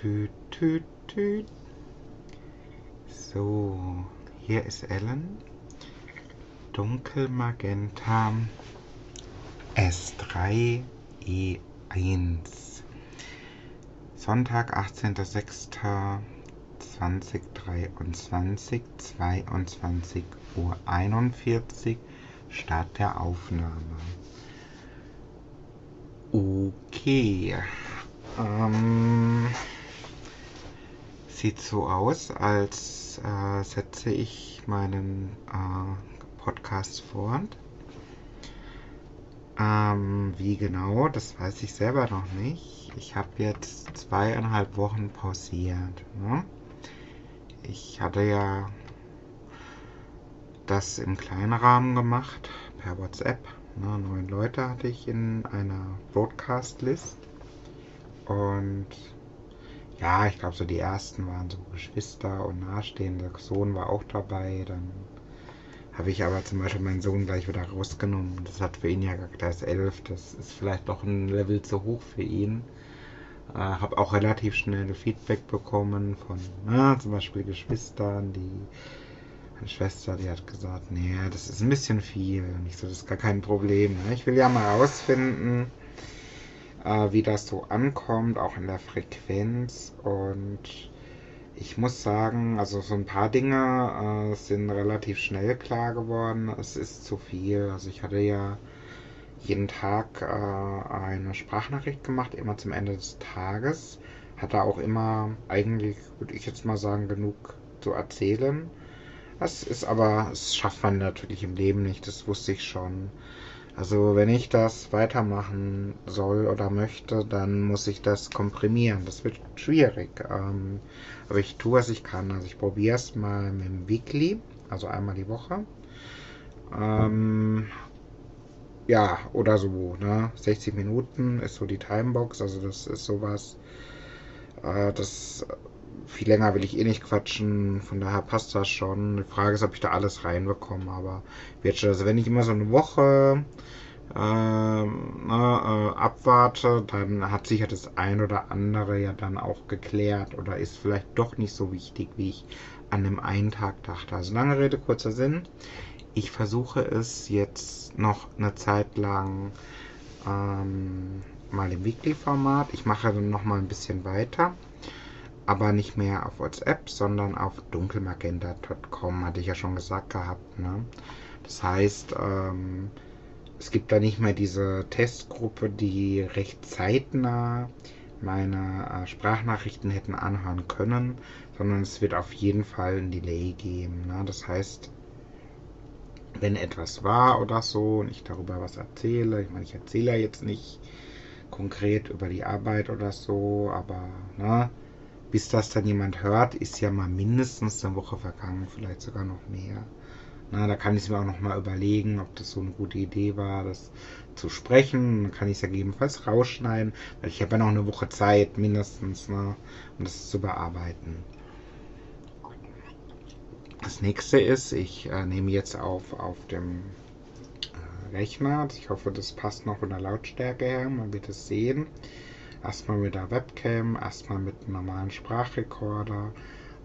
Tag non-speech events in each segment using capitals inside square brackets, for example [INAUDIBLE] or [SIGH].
tüt, tüt, tüt. So, hier ist Ellen. Dunkelmagenta S3 E1. Sonntag, 18.06.2023, 22 Uhr 41, Start der Aufnahme. Okay. Ähm, sieht so aus, als äh, setze ich meinen äh, Podcast fort. Ähm, wie genau, das weiß ich selber noch nicht. Ich habe jetzt zweieinhalb Wochen pausiert. Ne? Ich hatte ja das im kleinen Rahmen gemacht, per WhatsApp. Ne? Neun Leute hatte ich in einer Broadcast-List. Und ja, ich glaube, so die ersten waren so Geschwister und Nahestehende. Sohn war auch dabei. Dann habe ich aber zum Beispiel meinen Sohn gleich wieder rausgenommen. Das hat für ihn ja, der ist elf, das ist vielleicht doch ein Level zu hoch für ihn. Äh, habe auch relativ schnell Feedback bekommen von na, zum Beispiel Geschwistern, die meine Schwester, die hat gesagt, nee, das ist ein bisschen viel. Und ich so, das ist gar kein Problem. Ne? Ich will ja mal rausfinden, äh, wie das so ankommt, auch in der Frequenz. Und ich muss sagen, also so ein paar Dinge äh, sind relativ schnell klar geworden. Es ist zu viel. Also ich hatte ja jeden Tag äh, eine Sprachnachricht gemacht, immer zum Ende des Tages. Hatte auch immer eigentlich, würde ich jetzt mal sagen, genug zu erzählen. Das ist aber, das schafft man natürlich im Leben nicht, das wusste ich schon. Also wenn ich das weitermachen soll oder möchte, dann muss ich das komprimieren. Das wird schwierig. Ähm, aber ich tue, was ich kann. Also ich probiere es mal mit dem Weekly, also einmal die Woche. Ähm, ja, oder so, ne? 60 Minuten ist so die Timebox, also das ist sowas. Äh, das viel länger will ich eh nicht quatschen, von daher passt das schon. Die Frage ist, ob ich da alles reinbekomme, aber wird schon. Also wenn ich immer so eine Woche äh, ne, äh, abwarte, dann hat sich ja das ein oder andere ja dann auch geklärt oder ist vielleicht doch nicht so wichtig, wie ich an dem einen Tag dachte. Also lange Rede, kurzer Sinn. Ich versuche es jetzt noch eine Zeit lang ähm, mal im Weekly-Format. Ich mache dann noch mal ein bisschen weiter aber nicht mehr auf WhatsApp, sondern auf dunkelmagenta.com, hatte ich ja schon gesagt gehabt. Ne? Das heißt, ähm, es gibt da nicht mehr diese Testgruppe, die recht zeitnah meine äh, Sprachnachrichten hätten anhören können, sondern es wird auf jeden Fall ein Delay geben. Ne? Das heißt, wenn etwas war oder so und ich darüber was erzähle, ich meine, ich erzähle ja jetzt nicht konkret über die Arbeit oder so, aber ne, bis das dann jemand hört, ist ja mal mindestens eine Woche vergangen, vielleicht sogar noch mehr. Na, da kann ich mir auch noch mal überlegen, ob das so eine gute Idee war, das zu sprechen. Dann kann ich es ja gegebenenfalls rausschneiden, weil ich habe ja noch eine Woche Zeit mindestens, ne, um das zu bearbeiten. Das nächste ist, ich äh, nehme jetzt auf auf dem äh, Rechner. Ich hoffe, das passt noch von der Lautstärke her. Man wird es sehen. Erstmal mit der Webcam, erstmal mit einem normalen Sprachrekorder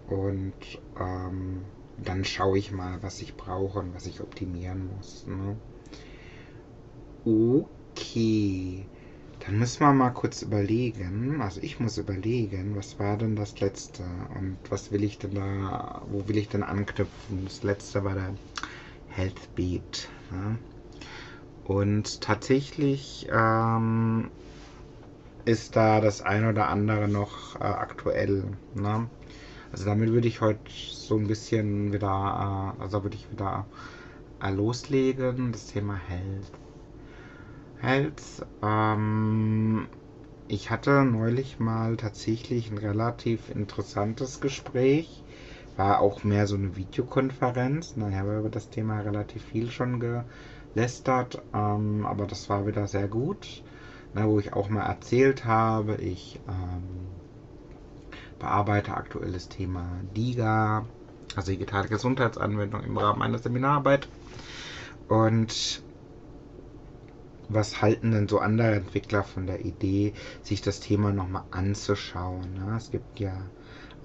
und ähm, dann schaue ich mal, was ich brauche und was ich optimieren muss. Ne? Okay, dann müssen wir mal kurz überlegen. Also ich muss überlegen, was war denn das letzte und was will ich denn da, wo will ich denn anknüpfen? Das letzte war der Healthbeat. Ne? Und tatsächlich ähm, ist da das ein oder andere noch äh, aktuell. Ne? Also damit würde ich heute so ein bisschen wieder, äh, also würde ich wieder äh, loslegen, das Thema Health. Health, ähm, ich hatte neulich mal tatsächlich ein relativ interessantes Gespräch. War auch mehr so eine Videokonferenz. Naja, wir über das Thema relativ viel schon gelästert, ähm, aber das war wieder sehr gut na, wo ich auch mal erzählt habe, ich ähm, bearbeite aktuelles Thema DIGA, also digitale Gesundheitsanwendung im Rahmen meiner Seminararbeit. Und was halten denn so andere Entwickler von der Idee, sich das Thema nochmal anzuschauen? Ne? Es gibt ja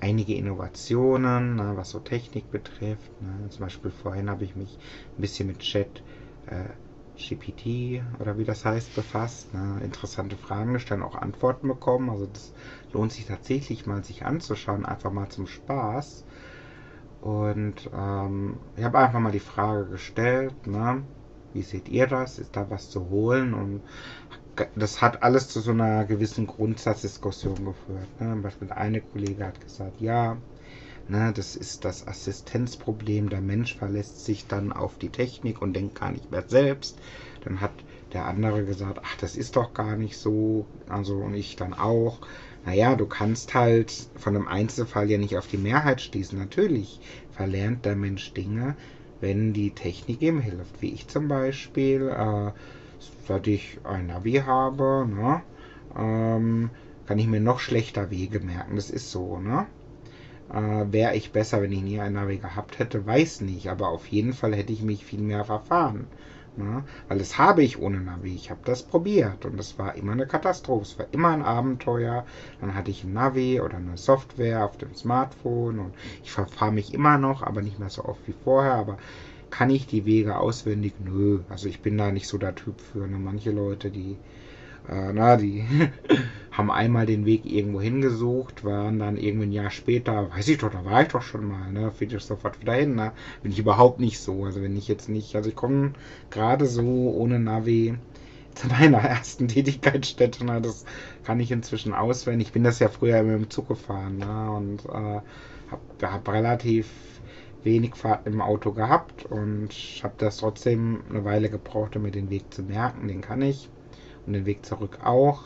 einige Innovationen, ne, was so Technik betrifft. Ne? Zum Beispiel vorhin habe ich mich ein bisschen mit Chat äh, GPT oder wie das heißt befasst. Ne? Interessante Fragen gestellt, auch Antworten bekommen. Also das lohnt sich tatsächlich mal sich anzuschauen, einfach mal zum Spaß. Und ähm, ich habe einfach mal die Frage gestellt, ne? wie seht ihr das? Ist da was zu holen? Und das hat alles zu so einer gewissen Grundsatzdiskussion geführt. Ne? Beispiel eine Kollege hat gesagt, ja, ne, das ist das Assistenzproblem. Der Mensch verlässt sich dann auf die Technik und denkt gar nicht mehr selbst. Dann hat der andere gesagt, ach, das ist doch gar nicht so. Also und ich dann auch. Naja, du kannst halt von einem Einzelfall ja nicht auf die Mehrheit schließen. Natürlich verlernt der Mensch Dinge, wenn die Technik ihm hilft. Wie ich zum Beispiel, äh, seit ich ein Navi habe, ne, ähm, kann ich mir noch schlechter Wege merken. Das ist so, ne? Äh, Wäre ich besser, wenn ich nie ein Navi gehabt hätte, weiß nicht. Aber auf jeden Fall hätte ich mich viel mehr verfahren. Ne? Weil das habe ich ohne Navi. Ich habe das probiert und das war immer eine Katastrophe. Es war immer ein Abenteuer. Dann hatte ich ein Navi oder eine Software auf dem Smartphone und ich verfahre mich immer noch, aber nicht mehr so oft wie vorher. Aber kann ich die Wege auswendig? Nö. Also ich bin da nicht so der Typ für. Ne? Manche Leute, die äh, na, die [LAUGHS] haben einmal den Weg irgendwo hingesucht, waren dann irgendwie ein Jahr später, weiß ich doch, da war ich doch schon mal, ne, finde ich sofort wieder hin, ne? Bin ich überhaupt nicht so. Also wenn ich jetzt nicht, also ich komme gerade so ohne Navi zu meiner ersten Tätigkeitsstätte, ne, das kann ich inzwischen auswählen. Ich bin das ja früher immer im Zug gefahren, ne, und äh, habe hab relativ wenig Fahrt im Auto gehabt und habe das trotzdem eine Weile gebraucht, um mir den Weg zu merken. Den kann ich und den Weg zurück auch.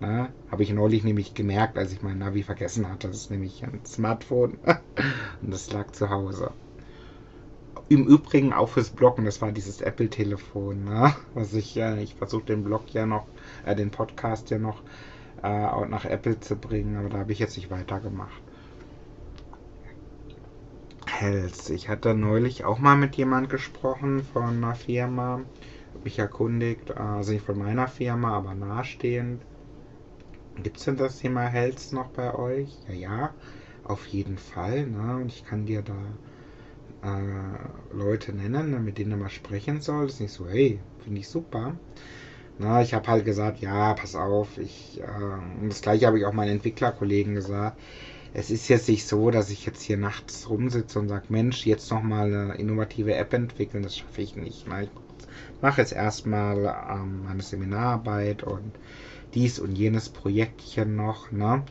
Ne? Habe ich neulich nämlich gemerkt, als ich mein Navi vergessen hatte. Das ist nämlich ein Smartphone [LAUGHS] und das lag zu Hause. Im Übrigen auch fürs Bloggen, das war dieses Apple-Telefon, ne? was ich ja, äh, ich versuche den Blog ja noch, äh, den Podcast ja noch äh, nach Apple zu bringen, aber da habe ich jetzt nicht weitergemacht. Hells. Ich hatte neulich auch mal mit jemand gesprochen von einer Firma, mich erkundigt, also nicht von meiner Firma, aber nahestehend. Gibt es denn das Thema Health noch bei euch? Ja, ja, auf jeden Fall. Ne? Und ich kann dir da äh, Leute nennen, ne, mit denen du mal sprechen sollst. Nicht so, hey, finde ich super. Na, ich habe halt gesagt, ja, pass auf. Ich, äh, und das gleiche habe ich auch meinen Entwicklerkollegen gesagt. Es ist jetzt nicht so, dass ich jetzt hier nachts rumsitze und sage, Mensch, jetzt noch mal eine innovative App entwickeln. Das schaffe ich nicht. Ne? Ich mache jetzt erstmal ähm, meine Seminararbeit und dies und jenes Projektchen noch, ne?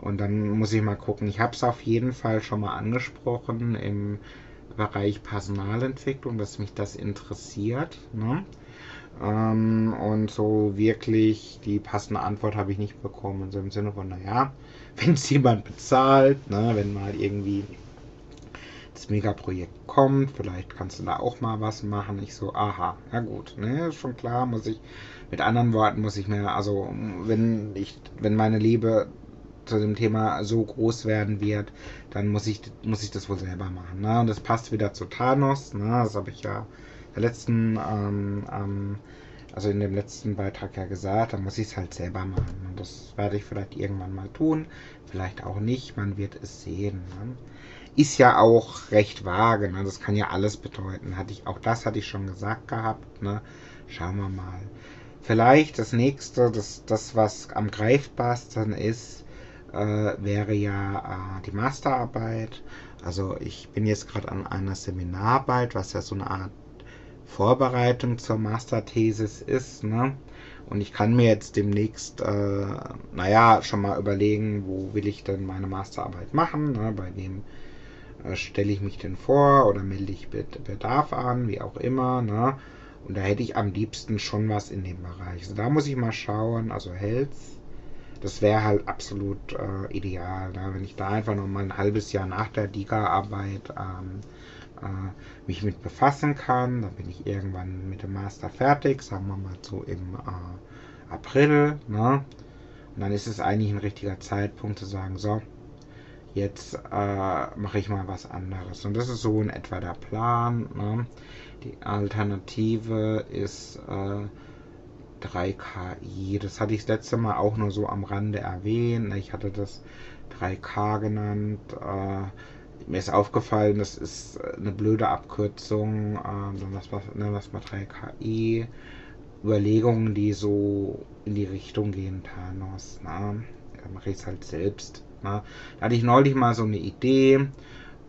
Und dann muss ich mal gucken. Ich habe es auf jeden Fall schon mal angesprochen im Bereich Personalentwicklung, dass mich das interessiert. Ne? Ähm, und so wirklich die passende Antwort habe ich nicht bekommen. So im Sinne von, naja, [LAUGHS] wenn es jemand bezahlt, ne, wenn mal irgendwie das Megaprojekt kommt, vielleicht kannst du da auch mal was machen. Ich so, aha, ja gut, ne, ist schon klar, muss ich, mit anderen Worten muss ich mir, also wenn ich, wenn meine Liebe zu dem Thema so groß werden wird, dann muss ich, muss ich das wohl selber machen. Ne? Und das passt wieder zu Thanos, ne? das habe ich ja der letzten, ähm, ähm, also in dem letzten Beitrag ja gesagt, dann muss ich es halt selber machen. Und das werde ich vielleicht irgendwann mal tun, vielleicht auch nicht, man wird es sehen. Ne? Ist ja auch recht vage. Ne? Das kann ja alles bedeuten. Hatte ich, auch das hatte ich schon gesagt gehabt. Ne? Schauen wir mal. Vielleicht das nächste, das, das was am greifbarsten ist, äh, wäre ja äh, die Masterarbeit. Also ich bin jetzt gerade an einer Seminararbeit, was ja so eine Art Vorbereitung zur Masterthesis ist. Ne? Und ich kann mir jetzt demnächst, äh, naja, schon mal überlegen, wo will ich denn meine Masterarbeit machen, ne? bei wem stelle ich mich denn vor oder melde ich Bedarf an, wie auch immer. Ne? Und da hätte ich am liebsten schon was in dem Bereich. Also da muss ich mal schauen, also Health, das wäre halt absolut äh, ideal, ne? wenn ich da einfach noch mal ein halbes Jahr nach der DIGA-Arbeit ähm, äh, mich mit befassen kann. Dann bin ich irgendwann mit dem Master fertig, sagen wir mal so im äh, April. Ne? Und dann ist es eigentlich ein richtiger Zeitpunkt zu sagen, so, jetzt äh, mache ich mal was anderes. Und das ist so in etwa der Plan. Ne? Die Alternative ist, äh, 3KI. Das hatte ich das letzte Mal auch nur so am Rande erwähnt. Ich hatte das 3K genannt. Äh, mir ist aufgefallen, das ist eine blöde Abkürzung. Äh, dann lass mal, dann lass mal 3KI. Überlegungen, die so in die Richtung gehen, Thanos. Ne? Da mache ich es halt selbst. Ne? Da hatte ich neulich mal so eine Idee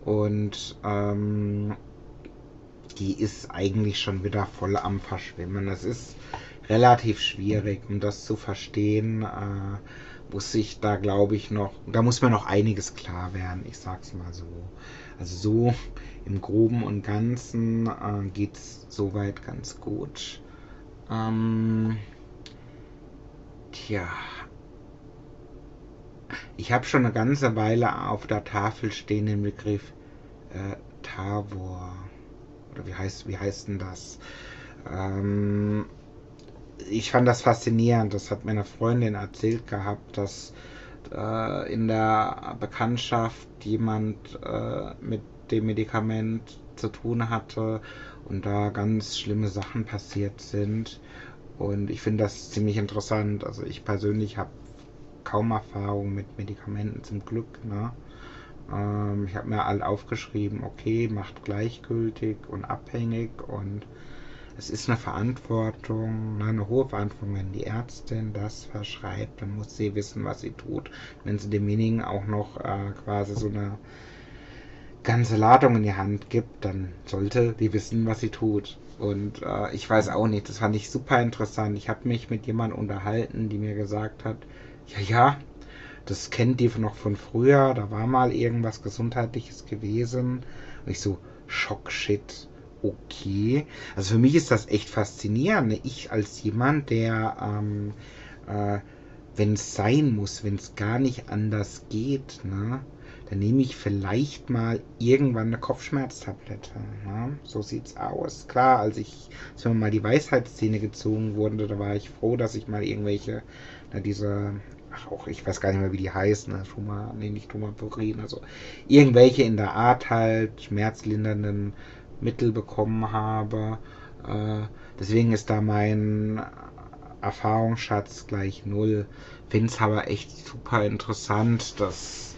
und ähm, die ist eigentlich schon wieder voll am Verschwimmen. Es ist relativ schwierig, um das zu verstehen. Äh, muss ich da, glaube ich, noch, da muss mir noch einiges klar werden, ich sag's mal so. Also so im Groben und Ganzen äh, geht's soweit ganz gut. Ähm, tja. Ich habe schon eine ganze Weile auf der Tafel stehen den Begriff äh, Tavor. Oder wie heißt, wie heißt denn das? Ähm, ich fand das faszinierend. Das hat meine Freundin erzählt gehabt, dass äh, in der Bekanntschaft jemand äh, mit dem Medikament zu tun hatte und da ganz schlimme Sachen passiert sind. Und ich finde das ziemlich interessant. Also ich persönlich habe kaum Erfahrung mit Medikamenten zum Glück. Ne? Ähm, ich habe mir all aufgeschrieben, okay, macht gleichgültig und abhängig und es ist eine Verantwortung, ne, eine hohe Verantwortung, wenn die Ärztin das verschreibt, dann muss sie wissen, was sie tut. Wenn sie demjenigen auch noch äh, quasi so eine ganze Ladung in die Hand gibt, dann sollte die wissen, was sie tut. Und äh, ich weiß auch nicht, das fand ich super interessant. Ich habe mich mit jemandem unterhalten, die mir gesagt hat, ja, ja, das kennt die noch von früher, da war mal irgendwas Gesundheitliches gewesen. Und ich so, Schockshit, okay. Also für mich ist das echt faszinierend. Ne? Ich als jemand, der, ähm, äh, wenn es sein muss, wenn es gar nicht anders geht, ne, dann nehme ich vielleicht mal irgendwann eine Kopfschmerztablette. Ne? So sieht's aus. Klar, als ich, als mir mal die Weisheitszähne gezogen wurde, da war ich froh, dass ich mal irgendwelche, na, diese ach auch, ich weiß gar nicht mehr, wie die heißen, ne? Schuma, nee, nicht Tumapurin, also irgendwelche in der Art halt schmerzlindernden Mittel bekommen habe. Äh, deswegen ist da mein Erfahrungsschatz gleich null. Finde es aber echt super interessant, dass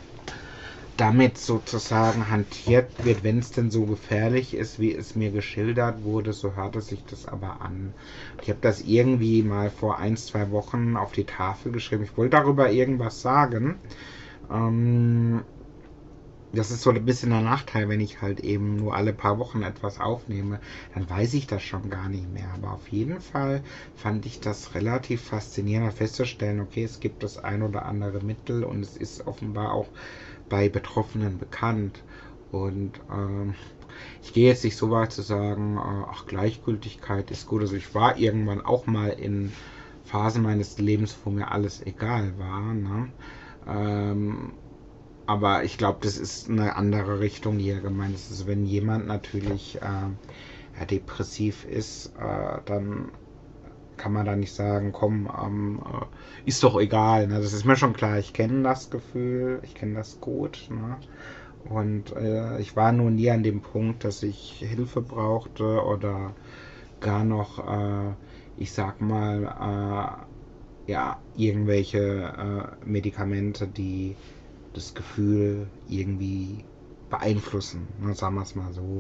damit sozusagen hantiert wird, wenn es denn so gefährlich ist, wie es mir geschildert wurde, so hörte sich das aber an. Ich habe das irgendwie mal vor ein, zwei Wochen auf die Tafel geschrieben. Ich wollte darüber irgendwas sagen. Ähm, das ist so ein bisschen der Nachteil, wenn ich halt eben nur alle paar Wochen etwas aufnehme, dann weiß ich das schon gar nicht mehr. Aber auf jeden Fall fand ich das relativ faszinierend festzustellen, okay, es gibt das ein oder andere Mittel und es ist offenbar auch bei Betroffenen bekannt. Und ähm, ich gehe jetzt nicht so weit zu sagen, äh, ach, Gleichgültigkeit ist gut. Also ich war irgendwann auch mal in Phasen meines Lebens, wo mir alles egal war. Ne? Ähm, aber ich glaube, das ist eine andere Richtung, die er gemeint ist. Also wenn jemand natürlich äh, depressiv ist, äh, dann kann man da nicht sagen, komm, ähm, äh, ist doch egal. Ne? Das ist mir schon klar. Ich kenne das Gefühl, ich kenne das gut. Ne? Und äh, ich war nur nie an dem Punkt, dass ich Hilfe brauchte oder gar noch, äh, ich sag mal, äh, ja, irgendwelche äh, Medikamente, die das Gefühl irgendwie beeinflussen. Ne? Sagen wir es mal so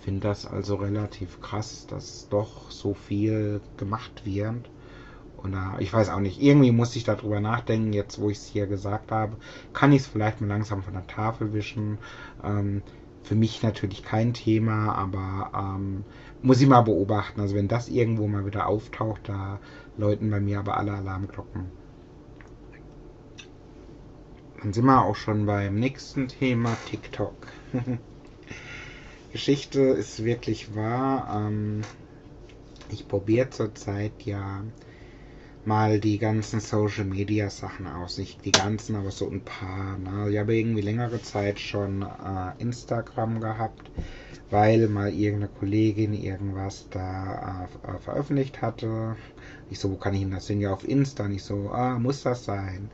finde das also relativ krass, dass doch so viel gemacht wird. Und äh, ich weiß auch nicht, irgendwie muss ich darüber nachdenken, jetzt wo ich es hier gesagt habe, kann ich es vielleicht mal langsam von der Tafel wischen. Ähm, für mich natürlich kein Thema, aber ähm, muss ich mal beobachten. Also wenn das irgendwo mal wieder auftaucht, da läuten bei mir aber alle Alarmglocken. Dann sind wir auch schon beim nächsten Thema TikTok. [LAUGHS] Geschichte ist wirklich wahr. Ähm, ich probiere zurzeit ja mal die ganzen Social Media Sachen aus. Nicht die ganzen, aber so ein paar. Ne? Ich habe irgendwie längere Zeit schon äh, Instagram gehabt, weil mal irgendeine Kollegin irgendwas da äh, veröffentlicht hatte. Ich so, wo kann ich denn das denn ja auf Insta? Nicht so, ah, muss das sein?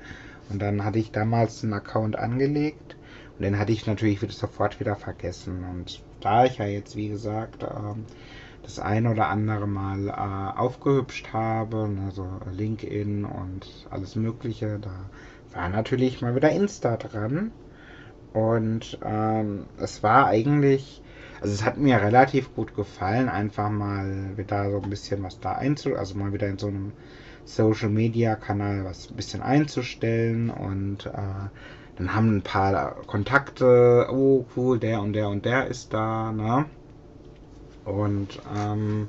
Und dann hatte ich damals einen Account angelegt und den hatte ich natürlich sofort wieder vergessen. Und da ich ja jetzt, wie gesagt, ähm, das ein oder andere Mal äh, aufgehübscht habe, also LinkedIn und alles Mögliche. Da war natürlich mal wieder Insta dran. Und ähm, es war eigentlich, also es hat mir relativ gut gefallen, einfach mal wieder so ein bisschen was da einzu, also mal wieder in so einem Social Media Kanal was ein bisschen einzustellen und äh, dann haben ein paar Kontakte, oh cool, der und der und der ist da, ne? Und ähm,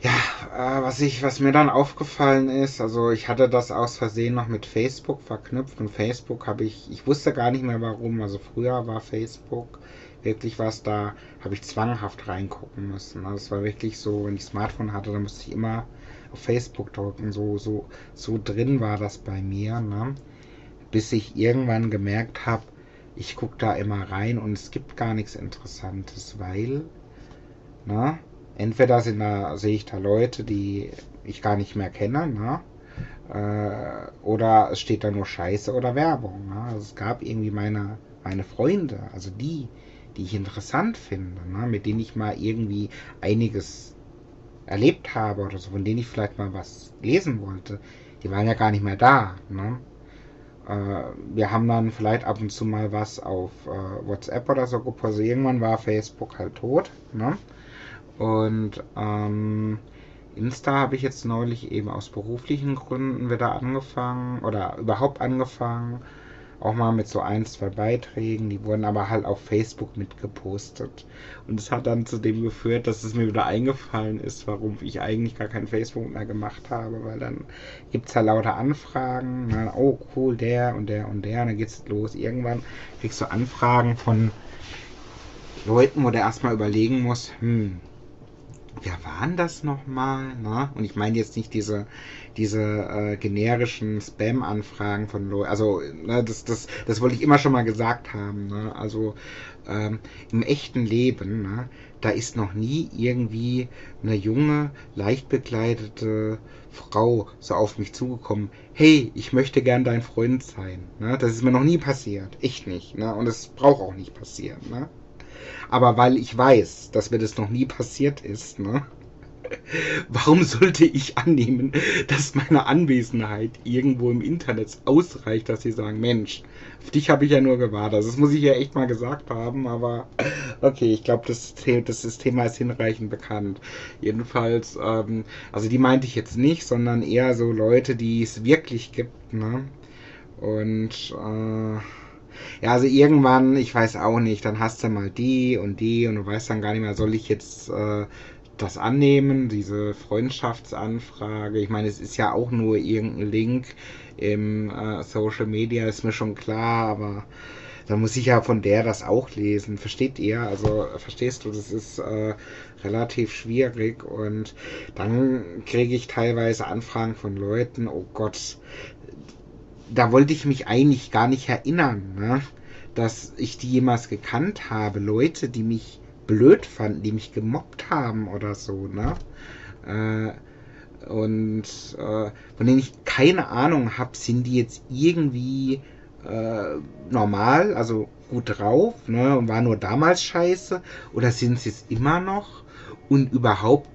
ja, äh, was ich, was mir dann aufgefallen ist, also ich hatte das aus Versehen noch mit Facebook verknüpft und Facebook habe ich, ich wusste gar nicht mehr warum, also früher war Facebook wirklich was da, habe ich zwanghaft reingucken müssen. Also es war wirklich so, wenn ich Smartphone hatte, dann musste ich immer auf Facebook drücken, so, so, so drin war das bei mir, ne? Bis ich irgendwann gemerkt habe, ich gucke da immer rein und es gibt gar nichts Interessantes, weil, ne? entweder sind da, sehe ich da Leute, die ich gar nicht mehr kenne, ne? Äh, oder es steht da nur Scheiße oder Werbung. Ne? Es gab irgendwie meine, meine Freunde, also die, die ich interessant finde, ne? mit denen ich mal irgendwie einiges erlebt habe oder so, von denen ich vielleicht mal was lesen wollte, die waren ja gar nicht mehr da. Ne? Äh, wir haben dann vielleicht ab und zu mal was auf äh, WhatsApp oder so gepostet. Irgendwann war Facebook halt tot. Ne? Und ähm, Insta habe ich jetzt neulich eben aus beruflichen Gründen wieder angefangen oder überhaupt angefangen. Auch mal mit so ein, zwei Beiträgen, die wurden aber halt auf Facebook mitgepostet. Und es hat dann zu dem geführt, dass es mir wieder eingefallen ist, warum ich eigentlich gar kein Facebook mehr gemacht habe, weil dann gibt es ja lauter Anfragen. Dann, oh cool, der und der und der, und dann geht's los. Irgendwann kriegst du Anfragen von Leuten, wo der erstmal überlegen muss, hm, wer waren das nochmal? Ne? Und ich meine jetzt nicht diese, diese äh, generischen Spam-Anfragen von Leuten. Also, ne, das, das, das wollte ich immer schon mal gesagt haben. Ne? Also, ähm, im echten Leben, ne, da ist noch nie irgendwie eine junge, leicht bekleidete Frau so auf mich zugekommen. Hey, ich möchte gern dein Freund sein. Ne? Das ist mir noch nie passiert. Echt nicht. Ne? Und es braucht auch nicht passieren. Ne? Aber weil ich weiß, dass mir das noch nie passiert ist, ne? [LAUGHS] Warum sollte ich annehmen, dass meine Anwesenheit irgendwo im Internet ausreicht, dass sie sagen, Mensch, auf dich habe ich ja nur gewartet. Das muss ich ja echt mal gesagt haben, aber [LAUGHS] okay, ich glaube, das, das, Thema ist hinreichend bekannt. Jedenfalls, ähm, also die meinte ich jetzt nicht, sondern eher so Leute, die es wirklich gibt, ne? Und äh, ja, also irgendwann, ich weiß auch nicht, dann hast du mal die und die und du weißt dann gar nicht mehr, soll ich jetzt äh, das annehmen, diese Freundschaftsanfrage. Ich meine, es ist ja auch nur irgendein Link im äh, Social Media, ist mir schon klar, aber dann muss ich ja von der das auch lesen. Versteht ihr? Also verstehst du, das ist äh, relativ schwierig und dann kriege ich teilweise Anfragen von Leuten, oh Gott, da wollte ich mich eigentlich gar nicht erinnern, ne? dass ich die jemals gekannt habe. Leute, die mich blöd fanden, die mich gemobbt haben oder so, ne? Äh, und äh, von denen ich keine Ahnung habe, sind die jetzt irgendwie äh, normal, also gut drauf, ne? Und war nur damals scheiße? Oder sind sie es immer noch? Und überhaupt,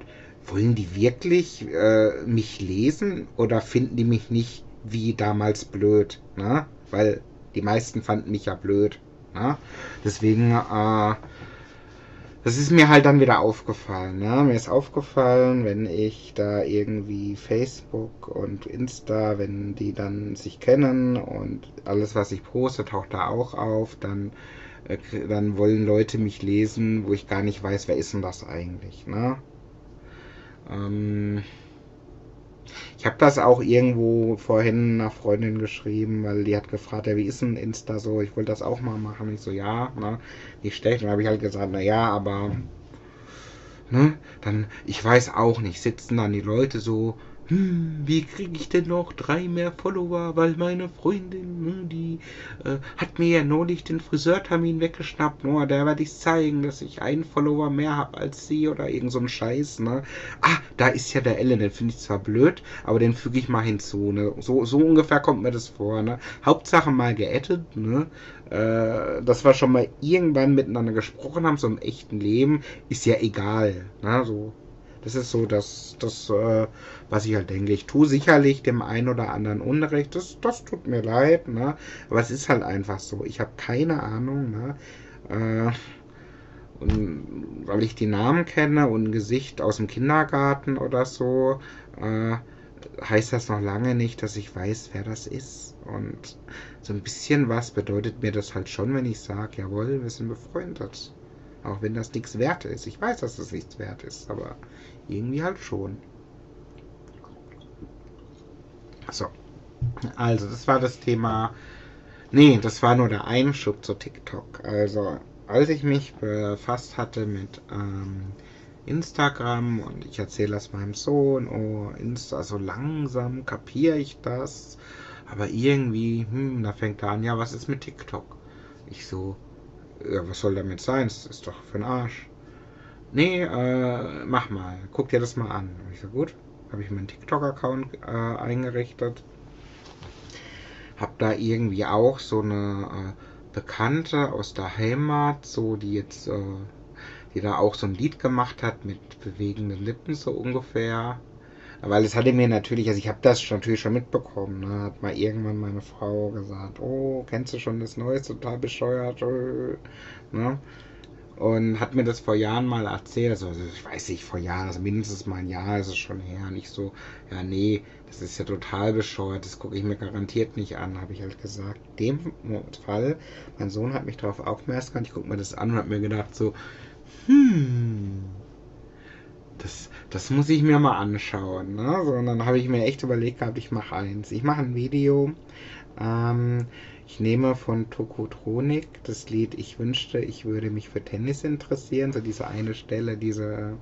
wollen die wirklich äh, mich lesen oder finden die mich nicht wie damals blöd, ne? Weil die meisten fanden mich ja blöd, ne? Deswegen, äh, das ist mir halt dann wieder aufgefallen. Ne? Mir ist aufgefallen, wenn ich da irgendwie Facebook und Insta, wenn die dann sich kennen und alles, was ich poste, taucht da auch auf, dann, äh, dann wollen Leute mich lesen, wo ich gar nicht weiß, wer ist denn das eigentlich. Ne? Ähm, ich habe das auch irgendwo vorhin einer Freundin geschrieben, weil die hat gefragt, ja, wie ist denn Insta so? Ich wollte das auch mal machen. Ich so, ja, ne, nicht schlecht. Dann habe ich halt gesagt, na ja, aber ne, dann, ich weiß auch nicht, sitzen dann die Leute so hm, wie kriege ich denn noch drei mehr Follower, weil meine Freundin, hm, die äh, hat mir ja neulich den Friseurtermin weggeschnappt, oh, da werde ich zeigen, dass ich einen Follower mehr habe als sie oder irgend so ein Scheiß, ne? Ah, da ist ja der Ellen, den finde ich zwar blöd, aber den füge ich mal hinzu, ne? So, so ungefähr kommt mir das vor, ne? Hauptsache mal geettet, ne? Äh, dass wir schon mal irgendwann miteinander gesprochen haben, so im echten Leben, ist ja egal, ne? So das ist so das, das äh, was ich halt denke. Ich tue sicherlich dem einen oder anderen Unrecht. Das, das tut mir leid, ne? Aber es ist halt einfach so. Ich habe keine Ahnung, ne? Äh, und weil ich die Namen kenne und ein Gesicht aus dem Kindergarten oder so, äh, heißt das noch lange nicht, dass ich weiß, wer das ist. Und so ein bisschen was bedeutet mir das halt schon, wenn ich sage, jawohl, wir sind befreundet. Auch wenn das nichts wert ist. Ich weiß, dass das nichts wert ist, aber irgendwie halt schon. So. Also, das war das Thema. Nee, das war nur der Einschub zu TikTok. Also, als ich mich befasst hatte mit ähm, Instagram und ich erzähle das meinem Sohn, oh, Insta, so langsam kapiere ich das. Aber irgendwie, hm, da fängt er an, ja, was ist mit TikTok? Ich so, ja, was soll damit sein? Das ist doch für den Arsch. Nee, äh, mach mal, guck dir das mal an. ich so, gut, habe ich meinen TikTok-Account äh, eingerichtet. Hab da irgendwie auch so eine äh, Bekannte aus der Heimat, so die jetzt, äh, die da auch so ein Lied gemacht hat mit bewegenden Lippen so ungefähr. Weil es hatte mir natürlich, also ich habe das natürlich schon mitbekommen, ne? hat mal irgendwann meine Frau gesagt, oh, kennst du schon das Neue, total bescheuert, äh, ne? Und hat mir das vor Jahren mal erzählt, also, also ich weiß nicht, vor Jahren, also mindestens mal ein Jahr ist es schon her, nicht so, ja nee, das ist ja total bescheuert, das gucke ich mir garantiert nicht an, habe ich halt gesagt. In dem Fall, mein Sohn hat mich darauf aufmerksam gemacht, ich gucke mir das an und habe mir gedacht so, hm, das, das muss ich mir mal anschauen. Ne? So, und dann habe ich mir echt überlegt gehabt, ich mache eins. Ich mache ein Video. Ähm, ich nehme von Tokotronik das Lied Ich wünschte, ich würde mich für Tennis interessieren. So diese eine Stelle, diese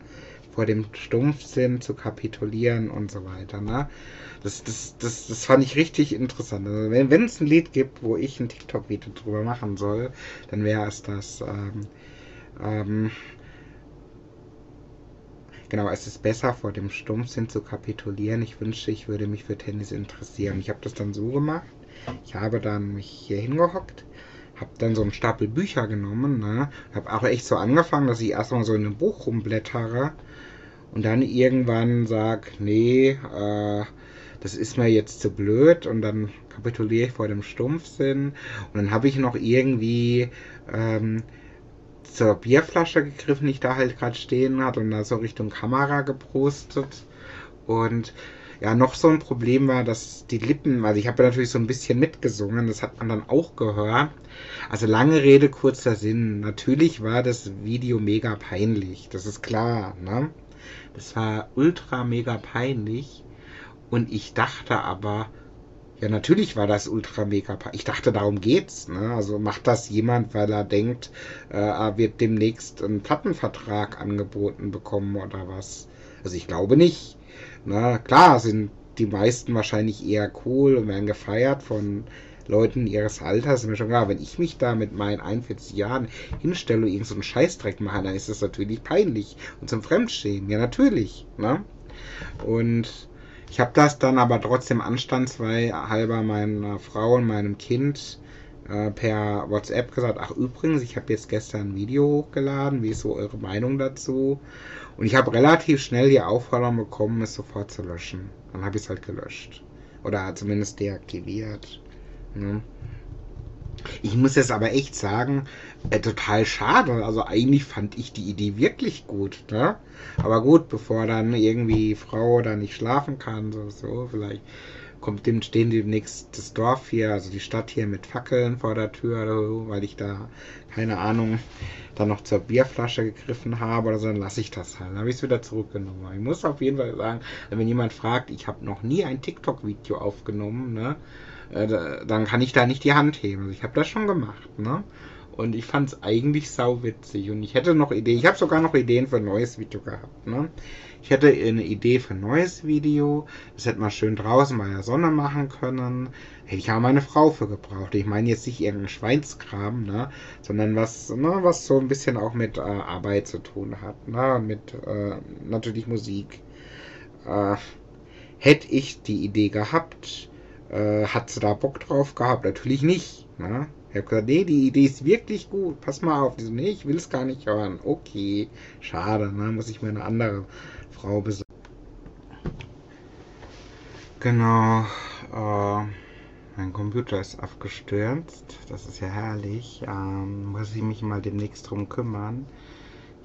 vor dem Stumpfsinn zu kapitulieren und so weiter. Ne? Das, das, das, das fand ich richtig interessant. Also wenn, es ein Lied gibt, wo ich ein TikTok-Video drüber machen soll, dann wäre es das. Ähm, ähm, Genau, es ist besser, vor dem Stumpfsinn zu kapitulieren. Ich wünschte, ich würde mich für Tennis interessieren. Ich habe das dann so gemacht. Ich habe dann mich hier hingehockt, habe dann so einen Stapel Bücher genommen, ne? habe auch echt so angefangen, dass ich erstmal so in einem Buch rumblättere und dann irgendwann sag, nee, äh, das ist mir jetzt zu blöd und dann kapituliere ich vor dem Stumpfsinn und dann habe ich noch irgendwie ähm, zur Bierflasche gegriffen, die ich da halt gerade stehen hat und da so Richtung Kamera geprostet. Und ja, noch so ein Problem war, dass die Lippen, also ich habe ja natürlich so ein bisschen mitgesungen, das hat man dann auch gehört. Also lange Rede, kurzer Sinn. Natürlich war das Video mega peinlich, das ist klar, ne? Das war ultra mega peinlich. Und ich dachte aber, ja, natürlich war das ultra mega. Ich dachte, darum geht's. Ne? Also macht das jemand, weil er denkt, äh, er wird demnächst einen Plattenvertrag angeboten bekommen oder was? Also ich glaube nicht. Na klar sind die meisten wahrscheinlich eher cool und werden gefeiert von Leuten ihres Alters. Ist mir schon klar, wenn ich mich da mit meinen 41 Jahren hinstelle und irgendeinen so Scheißdreck mache, dann ist das natürlich peinlich und zum Fremdschämen. Ja, natürlich. Ne? Und ich habe das dann aber trotzdem anstandshalber meiner Frau und meinem Kind äh, per WhatsApp gesagt, ach übrigens, ich habe jetzt gestern ein Video hochgeladen, wie ist so eure Meinung dazu? Und ich habe relativ schnell die Aufforderung bekommen, es sofort zu löschen. Dann habe ich es halt gelöscht. Oder zumindest deaktiviert. Ne? Ich muss jetzt aber echt sagen, äh, total schade. Also eigentlich fand ich die Idee wirklich gut. Ne? Aber gut, bevor dann irgendwie Frau da nicht schlafen kann, so, so vielleicht kommt dem stehen demnächst das Dorf hier, also die Stadt hier mit Fackeln vor der Tür, weil ich da, keine Ahnung, dann noch zur Bierflasche gegriffen habe oder so, dann lasse ich das halt. Dann habe ich es wieder zurückgenommen. Ich muss auf jeden Fall sagen, wenn jemand fragt, ich habe noch nie ein TikTok-Video aufgenommen, ne? Äh, dann kann ich da nicht die Hand heben. Also ich habe das schon gemacht, ne? Und ich fand es eigentlich sauwitzig. Und ich hätte noch Ideen. Ich habe sogar noch Ideen für ein neues Video gehabt. Ne? Ich hätte eine Idee für ein neues Video. Das hätte man schön draußen bei der Sonne machen können. Hätte ich auch meine Frau für gebraucht. Ich meine jetzt nicht irgendeinen Schweinskram, ne? sondern was, ne, was so ein bisschen auch mit äh, Arbeit zu tun hat. Ne? Mit äh, natürlich Musik. Äh, hätte ich die Idee gehabt, äh, hat sie da Bock drauf gehabt? Natürlich nicht. Ne? Gesagt, nee, die Idee ist wirklich gut. Pass mal auf. Die so, nee, ich will es gar nicht hören. Okay, schade. Ne? Muss ich mir eine andere Frau besorgen. Genau. Äh, mein Computer ist abgestürzt. Das ist ja herrlich. Ähm, muss ich mich mal demnächst drum kümmern.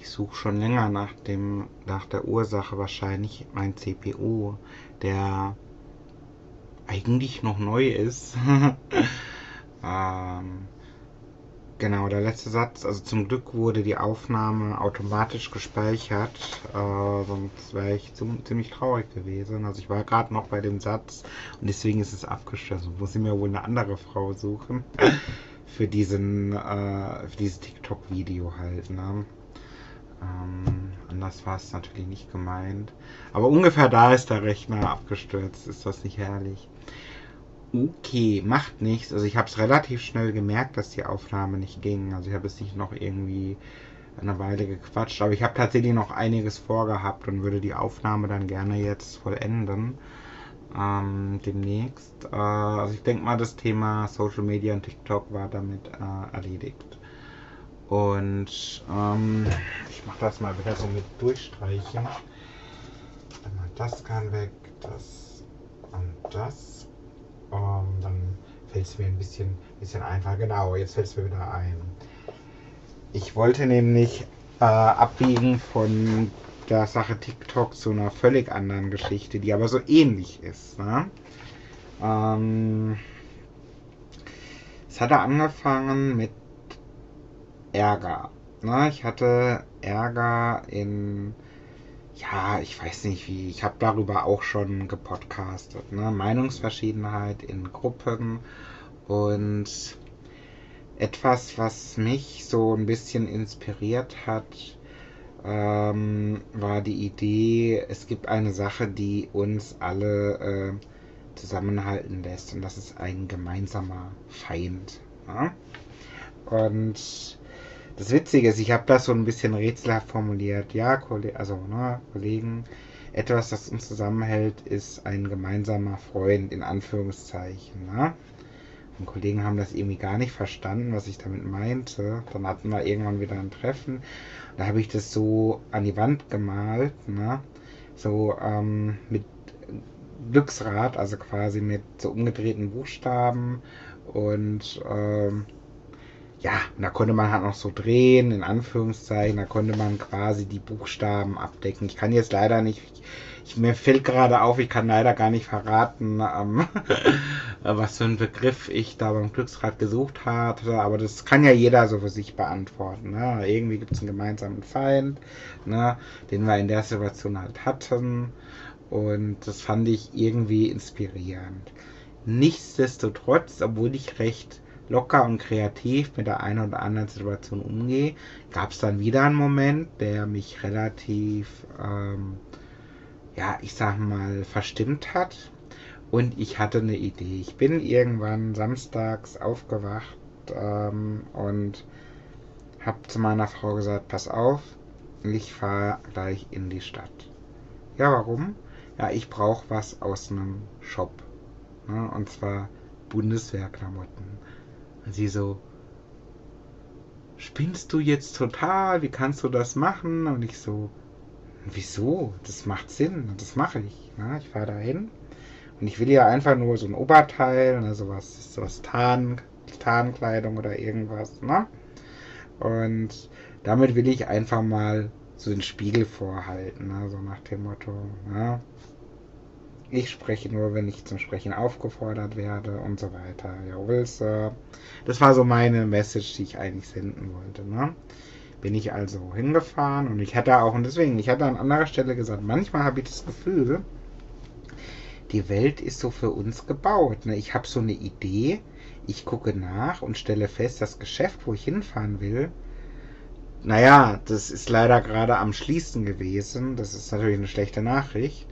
Ich suche schon länger nach dem, nach der Ursache wahrscheinlich mein CPU, der eigentlich noch neu ist. [LAUGHS] ähm, genau, der letzte Satz. Also zum Glück wurde die Aufnahme automatisch gespeichert, äh, sonst wäre ich zum, ziemlich traurig gewesen. Also ich war gerade noch bei dem Satz und deswegen ist es abgestürzt. Muss ich mir wohl eine andere Frau suchen [LAUGHS] für diesen, äh, für dieses TikTok-Video halt. Ne? Ähm, anders war es natürlich nicht gemeint. Aber ungefähr da ist der Rechner abgestürzt. Ist das nicht herrlich? Okay, macht nichts. Also ich habe es relativ schnell gemerkt, dass die Aufnahme nicht ging. Also ich habe es nicht noch irgendwie eine Weile gequatscht. Aber ich habe tatsächlich noch einiges vorgehabt und würde die Aufnahme dann gerne jetzt vollenden. Ähm, demnächst. Äh, also ich denke mal, das Thema Social Media und TikTok war damit äh, erledigt. Und ähm, ich mache das mal wieder so mit Durchstreichen. Das kann weg, das und das. Um, dann fällt es mir ein bisschen, bisschen einfacher. Genau, jetzt fällt es mir wieder ein. Ich wollte nämlich äh, abbiegen von der Sache TikTok zu einer völlig anderen Geschichte, die aber so ähnlich ist. Ne? Ähm, es hatte angefangen mit Ärger. Ne? Ich hatte Ärger in, ja, ich weiß nicht wie, ich habe darüber auch schon gepodcastet. Ne? Meinungsverschiedenheit in Gruppen und etwas, was mich so ein bisschen inspiriert hat, ähm, war die Idee, es gibt eine Sache, die uns alle äh, zusammenhalten lässt und das ist ein gemeinsamer Feind. Ne? Und das Witzige ist, ich habe das so ein bisschen rätselhaft formuliert. Ja, also ne, Kollegen, etwas, das uns zusammenhält, ist ein gemeinsamer Freund, in Anführungszeichen. Ne? Und Kollegen haben das irgendwie gar nicht verstanden, was ich damit meinte. Dann hatten wir irgendwann wieder ein Treffen. Da habe ich das so an die Wand gemalt, ne? so ähm, mit Glücksrad, also quasi mit so umgedrehten Buchstaben und ähm, ja, da konnte man halt noch so drehen, in Anführungszeichen, da konnte man quasi die Buchstaben abdecken. Ich kann jetzt leider nicht, ich, mir fällt gerade auf, ich kann leider gar nicht verraten, ähm, [LAUGHS] was für einen Begriff ich da beim Glücksrad gesucht hatte, aber das kann ja jeder so für sich beantworten. Ne? Irgendwie gibt es einen gemeinsamen Feind, ne? den wir in der Situation halt hatten und das fand ich irgendwie inspirierend. Nichtsdestotrotz, obwohl ich recht locker und kreativ mit der einen oder anderen Situation umgehe, gab es dann wieder einen Moment, der mich relativ, ähm, ja, ich sag mal, verstimmt hat. Und ich hatte eine Idee. Ich bin irgendwann samstags aufgewacht ähm, und habe zu meiner Frau gesagt, pass auf, ich fahre gleich in die Stadt. Ja, warum? Ja, ich brauche was aus einem Shop. Ne? Und zwar Bundeswehrklamotten. Und sie so, spinnst du jetzt total? Wie kannst du das machen? Und ich so, wieso? Das macht Sinn. Das mache ich. Ne? Ich fahre da hin. Und ich will ja einfach nur so ein Oberteil, ne, sowas, sowas Tarn, Tarnkleidung oder irgendwas, ne? Und damit will ich einfach mal so den Spiegel vorhalten, ne? so nach dem Motto, ne? Ich spreche nur, wenn ich zum Sprechen aufgefordert werde und so weiter. Jawohl, Sir. Das war so meine Message, die ich eigentlich senden wollte. Ne? Bin ich also hingefahren und ich hatte auch, und deswegen, ich hatte an anderer Stelle gesagt, manchmal habe ich das Gefühl, die Welt ist so für uns gebaut. Ne? Ich habe so eine Idee, ich gucke nach und stelle fest, das Geschäft, wo ich hinfahren will, naja, das ist leider gerade am Schließen gewesen. Das ist natürlich eine schlechte Nachricht.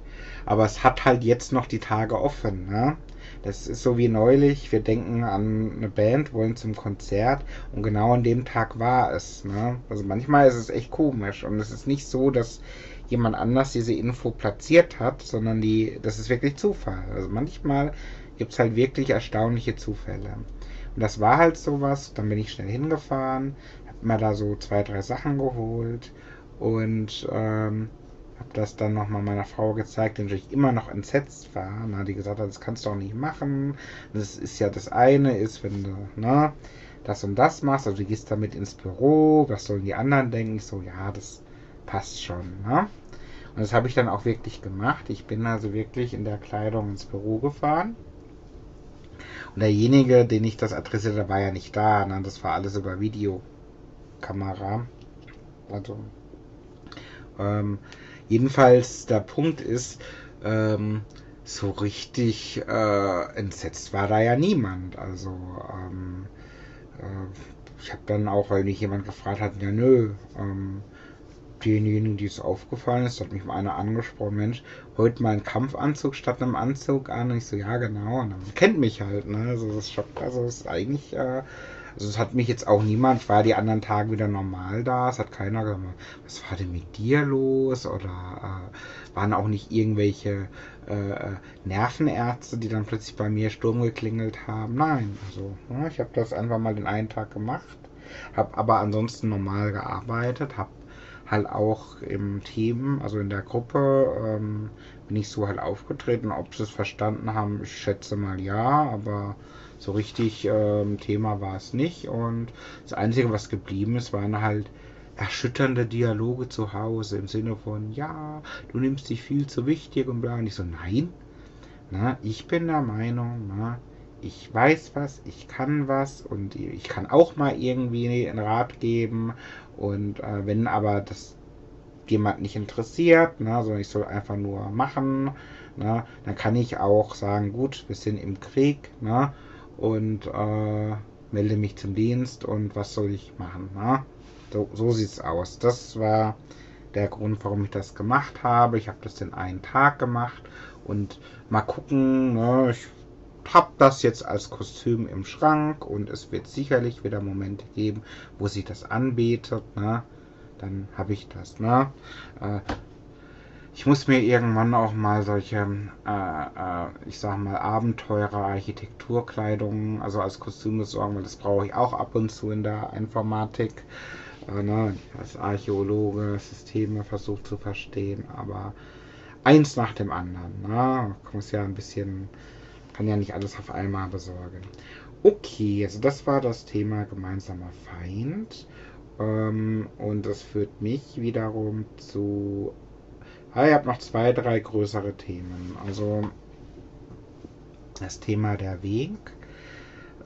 Aber es hat halt jetzt noch die Tage offen. Ne? Das ist so wie neulich. Wir denken an eine Band, wollen zum Konzert und genau an dem Tag war es. Ne? Also manchmal ist es echt komisch und es ist nicht so, dass jemand anders diese Info platziert hat, sondern die, das ist wirklich Zufall. Also manchmal gibt es halt wirklich erstaunliche Zufälle. Und das war halt sowas. Dann bin ich schnell hingefahren, habe mir da so zwei, drei Sachen geholt und ähm, das dann nochmal meiner Frau gezeigt, die natürlich immer noch entsetzt war. Na, die gesagt hat, das kannst du auch nicht machen. Das ist ja das eine, ist, wenn du, ne, das und das machst, also du gehst damit ins Büro, was sollen die anderen denken? Ich so, ja, das passt schon, ne? Und das habe ich dann auch wirklich gemacht. Ich bin also wirklich in der Kleidung ins Büro gefahren. Und derjenige, den ich das adressierte, war ja nicht da. Ne? Das war alles über Videokamera. Also, ähm, jedenfalls, der Punkt ist, ähm, so richtig äh, entsetzt war da ja niemand. Also, ähm, äh, ich habe dann auch, weil mich jemand gefragt hat, ja nö, ähm, denjenigen, die es aufgefallen ist, hat mich mal einer angesprochen, Mensch, heute mal einen Kampfanzug statt einem Anzug an. Und ich so, ja, genau. Und dann kennt mich halt, ne? Also das schockt, also das ist eigentlich, äh, also es hat mich jetzt auch niemand, ich war die anderen Tage wieder normal da, es hat keiner gesagt, was war denn mit dir los? Oder äh, waren auch nicht irgendwelche äh, Nervenärzte, die dann plötzlich bei mir Sturm geklingelt haben. Nein, also ja, ich habe das einfach mal den einen Tag gemacht, habe aber ansonsten normal gearbeitet, habe halt auch im Team, also in der Gruppe, ähm, bin ich so halt aufgetreten. Ob sie es verstanden haben, ich schätze mal ja, aber so richtig ähm, Thema war es nicht. Und das Einzige, was geblieben ist, waren halt erschütternde Dialoge zu Hause im Sinne von, ja, du nimmst dich viel zu wichtig und bla. Und ich so, nein, na, ich bin der Meinung, na, ich weiß was, ich kann was und ich kann auch mal irgendwie einen Rat geben und äh, wenn aber das jemand nicht interessiert, ne, sondern ich soll einfach nur machen, ne, dann kann ich auch sagen, gut, wir sind im Krieg, ne, und äh, melde mich zum Dienst und was soll ich machen, ne? So, so sieht's aus. Das war der Grund, warum ich das gemacht habe. Ich habe das den einen Tag gemacht und mal gucken, ne, ich habe das jetzt als Kostüm im Schrank und es wird sicherlich wieder Momente geben, wo sich das anbietet. Ne? Dann habe ich das. Ne? Äh, ich muss mir irgendwann auch mal solche, äh, äh, ich sag mal, Abenteurer, Architekturkleidung, also als Kostüm besorgen, weil das brauche ich auch ab und zu in der Informatik. Äh, ne? Als Archäologe Systeme versucht zu verstehen, aber eins nach dem anderen. Ne? Muss ja ein bisschen kann ja nicht alles auf einmal besorgen. Okay, also das war das Thema gemeinsamer Feind. Ähm, und das führt mich wiederum zu. Ah, ich habe noch zwei, drei größere Themen. Also das Thema der Weg.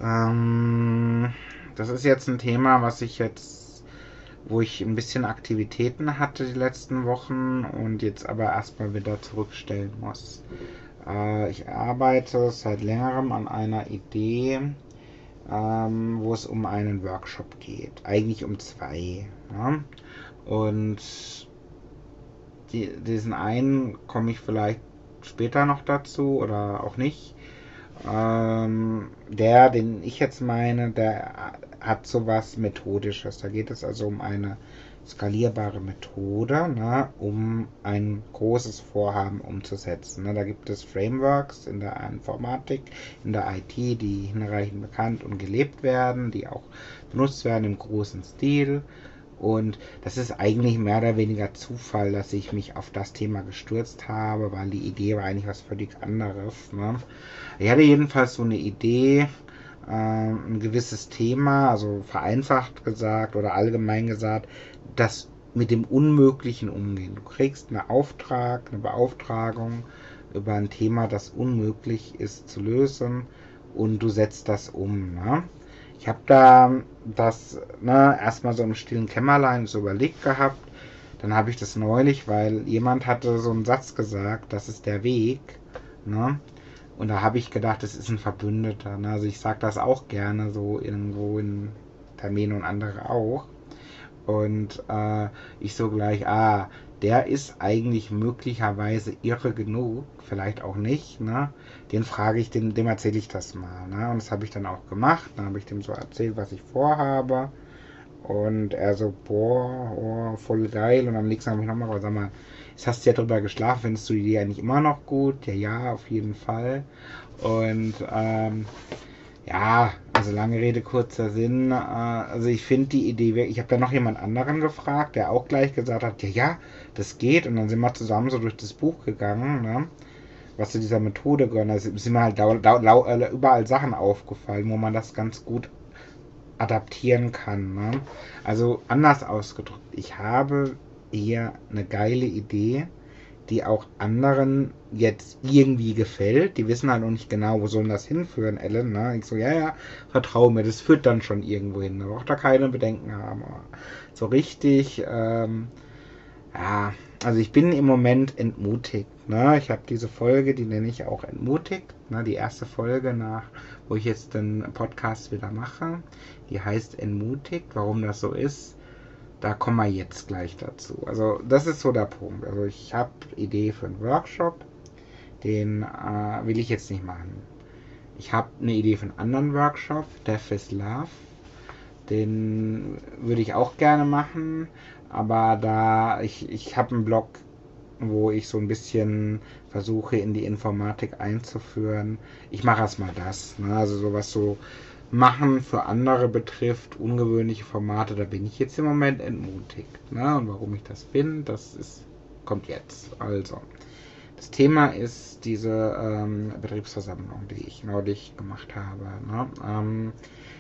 Ähm, das ist jetzt ein Thema, was ich jetzt, wo ich ein bisschen Aktivitäten hatte die letzten Wochen und jetzt aber erstmal wieder zurückstellen muss. Äh, ich arbeite seit längerem an einer Idee, ähm, wo es um einen Workshop geht. Eigentlich um zwei. Ja? Und die, diesen einen komme ich vielleicht später noch dazu oder auch nicht. Ähm, der, den ich jetzt meine, der hat sowas Methodisches. Da geht es also um eine skalierbare Methode, ne, um ein großes Vorhaben umzusetzen. Ne. Da gibt es Frameworks in der Informatik, in der IT, die hinreichend bekannt und gelebt werden, die auch benutzt werden im großen Stil. Und das ist eigentlich mehr oder weniger Zufall, dass ich mich auf das Thema gestürzt habe, weil die Idee war eigentlich was völlig anderes. Ne? Ich hatte jedenfalls so eine Idee, äh, ein gewisses Thema, also vereinfacht gesagt oder allgemein gesagt, das mit dem Unmöglichen umgehen. Du kriegst einen Auftrag, eine Beauftragung über ein Thema, das unmöglich ist zu lösen und du setzt das um. Ne? Ich habe da das ne, erstmal so im stillen Kämmerlein so überlegt gehabt. Dann habe ich das neulich, weil jemand hatte so einen Satz gesagt, das ist der Weg. Ne? Und da habe ich gedacht, das ist ein Verbündeter. Ne? Also ich sage das auch gerne so irgendwo in Terminen und andere auch. Und äh, ich so gleich, ah, der ist eigentlich möglicherweise irre genug, vielleicht auch nicht, ne? Den frage ich, dem, dem erzähle ich das mal, ne? Und das habe ich dann auch gemacht. Dann habe ich dem so erzählt, was ich vorhabe. Und er so, boah, oh, voll geil. Und am nächsten habe ich nochmal gesagt, sag mal, jetzt hast du ja drüber geschlafen, findest du die Idee eigentlich immer noch gut? Ja, ja, auf jeden Fall. Und ähm, ja, also lange Rede, kurzer Sinn. Äh, also ich finde die Idee, ich habe da noch jemand anderen gefragt, der auch gleich gesagt hat, ja, ja, das geht. Und dann sind wir zusammen so durch das Buch gegangen, ne? was zu dieser Methode gehört. Da sind mir halt äh, überall Sachen aufgefallen, wo man das ganz gut adaptieren kann. Ne? Also anders ausgedrückt, ich habe hier eine geile Idee die auch anderen jetzt irgendwie gefällt. Die wissen halt noch nicht genau, wo soll das hinführen, Ellen. Ne? Ich so, ja, ja, vertraue mir, das führt dann schon irgendwo hin. Da braucht da keine Bedenken haben. so richtig, ähm, ja, also ich bin im Moment entmutigt. Ne? Ich habe diese Folge, die nenne ich auch entmutigt. Ne? Die erste Folge nach, wo ich jetzt den Podcast wieder mache. Die heißt entmutigt. Warum das so ist, da kommen wir jetzt gleich dazu. Also das ist so der Punkt. Also ich habe Idee für einen Workshop, den äh, will ich jetzt nicht machen. Ich habe eine Idee für einen anderen Workshop, Death is Love. Den würde ich auch gerne machen, aber da ich, ich habe einen Blog, wo ich so ein bisschen versuche in die Informatik einzuführen. Ich mache erstmal das. Ne? Also sowas so machen für andere betrifft, ungewöhnliche Formate, da bin ich jetzt im Moment entmutigt. Ne? Und warum ich das bin, das ist, kommt jetzt. Also, das Thema ist diese ähm, Betriebsversammlung, die ich neulich gemacht habe. Ne? Ähm,